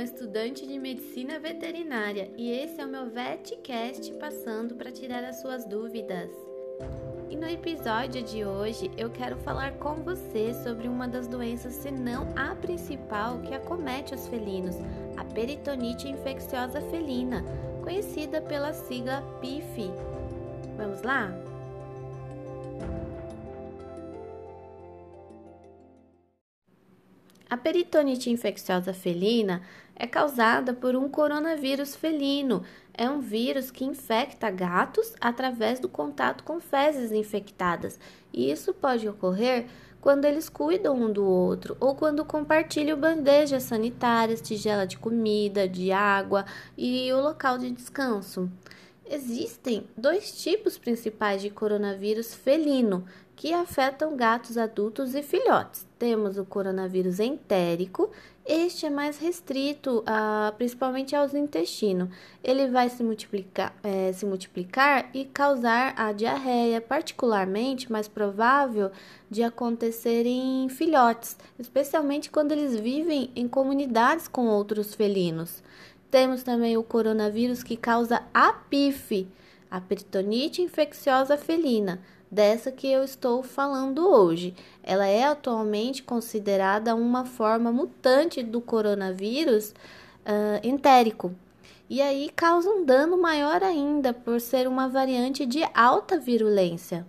estudante de medicina veterinária e esse é o meu VetCast passando para tirar as suas dúvidas. E no episódio de hoje eu quero falar com você sobre uma das doenças, se não a principal, que acomete os felinos, a peritonite infecciosa felina, conhecida pela sigla PIF. Vamos lá? A peritonite infecciosa felina é causada por um coronavírus felino. É um vírus que infecta gatos através do contato com fezes infectadas. E isso pode ocorrer quando eles cuidam um do outro ou quando compartilham bandejas sanitárias, tigela de comida, de água e o local de descanso. Existem dois tipos principais de coronavírus felino que afetam gatos adultos e filhotes. Temos o coronavírus entérico, este é mais restrito a, principalmente aos intestinos. Ele vai se multiplicar, é, se multiplicar e causar a diarreia, particularmente mais provável de acontecer em filhotes, especialmente quando eles vivem em comunidades com outros felinos. Temos também o coronavírus que causa a PIF, a peritonite infecciosa felina, dessa que eu estou falando hoje. Ela é atualmente considerada uma forma mutante do coronavírus uh, entérico. E aí causa um dano maior ainda por ser uma variante de alta virulência.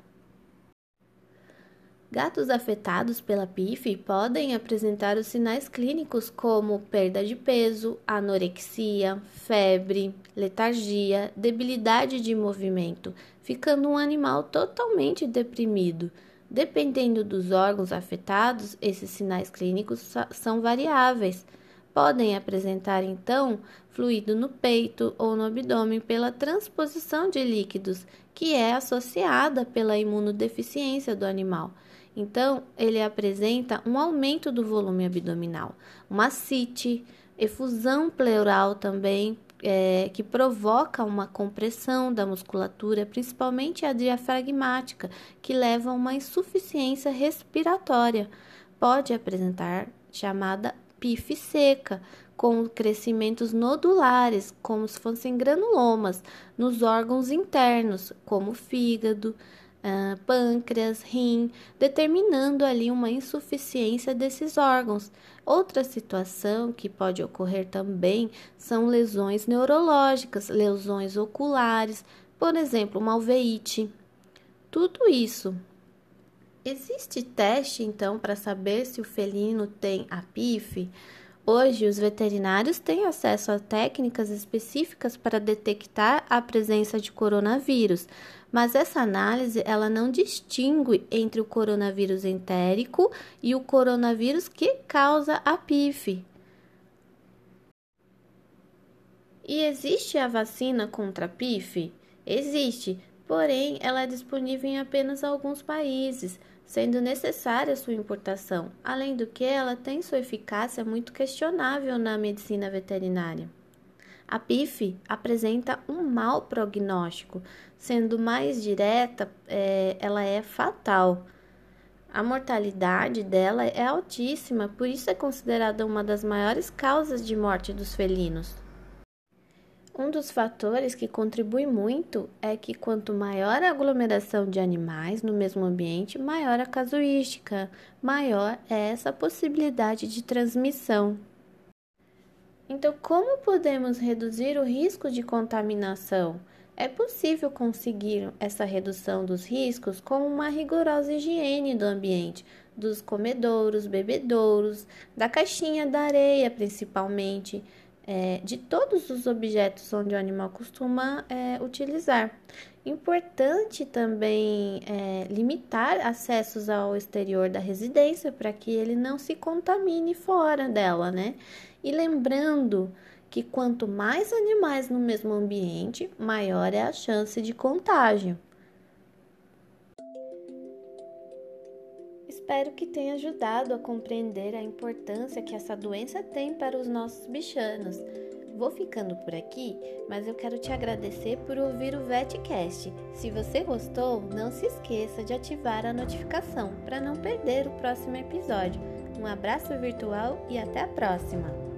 Gatos afetados pela PIF podem apresentar os sinais clínicos como perda de peso, anorexia, febre, letargia, debilidade de movimento, ficando um animal totalmente deprimido. Dependendo dos órgãos afetados, esses sinais clínicos são variáveis. Podem apresentar então fluido no peito ou no abdômen pela transposição de líquidos, que é associada pela imunodeficiência do animal. Então, ele apresenta um aumento do volume abdominal, uma cite, efusão pleural também, é, que provoca uma compressão da musculatura, principalmente a diafragmática, que leva a uma insuficiência respiratória. Pode apresentar chamada PIF seca, com crescimentos nodulares, como se fossem granulomas, nos órgãos internos, como fígado, uh, pâncreas, rim, determinando ali uma insuficiência desses órgãos. Outra situação que pode ocorrer também são lesões neurológicas, lesões oculares, por exemplo, uma alveite. Tudo isso. Existe teste então para saber se o felino tem a PIF? Hoje, os veterinários têm acesso a técnicas específicas para detectar a presença de coronavírus, mas essa análise ela não distingue entre o coronavírus entérico e o coronavírus que causa a PIF. E existe a vacina contra a PIF? Existe, porém ela é disponível em apenas alguns países sendo necessária sua importação, além do que ela tem sua eficácia muito questionável na medicina veterinária. A PIF apresenta um mau prognóstico, sendo mais direta, é, ela é fatal. A mortalidade dela é altíssima, por isso é considerada uma das maiores causas de morte dos felinos. Um dos fatores que contribui muito é que quanto maior a aglomeração de animais no mesmo ambiente, maior a casuística, maior é essa possibilidade de transmissão. Então, como podemos reduzir o risco de contaminação? É possível conseguir essa redução dos riscos com uma rigorosa higiene do ambiente, dos comedouros, bebedouros, da caixinha da areia, principalmente é, de todos os objetos onde o animal costuma é, utilizar. Importante também é, limitar acessos ao exterior da residência para que ele não se contamine fora dela, né? E lembrando que quanto mais animais no mesmo ambiente, maior é a chance de contágio. Espero que tenha ajudado a compreender a importância que essa doença tem para os nossos bichanos. Vou ficando por aqui, mas eu quero te agradecer por ouvir o VetCast. Se você gostou, não se esqueça de ativar a notificação para não perder o próximo episódio. Um abraço virtual e até a próxima!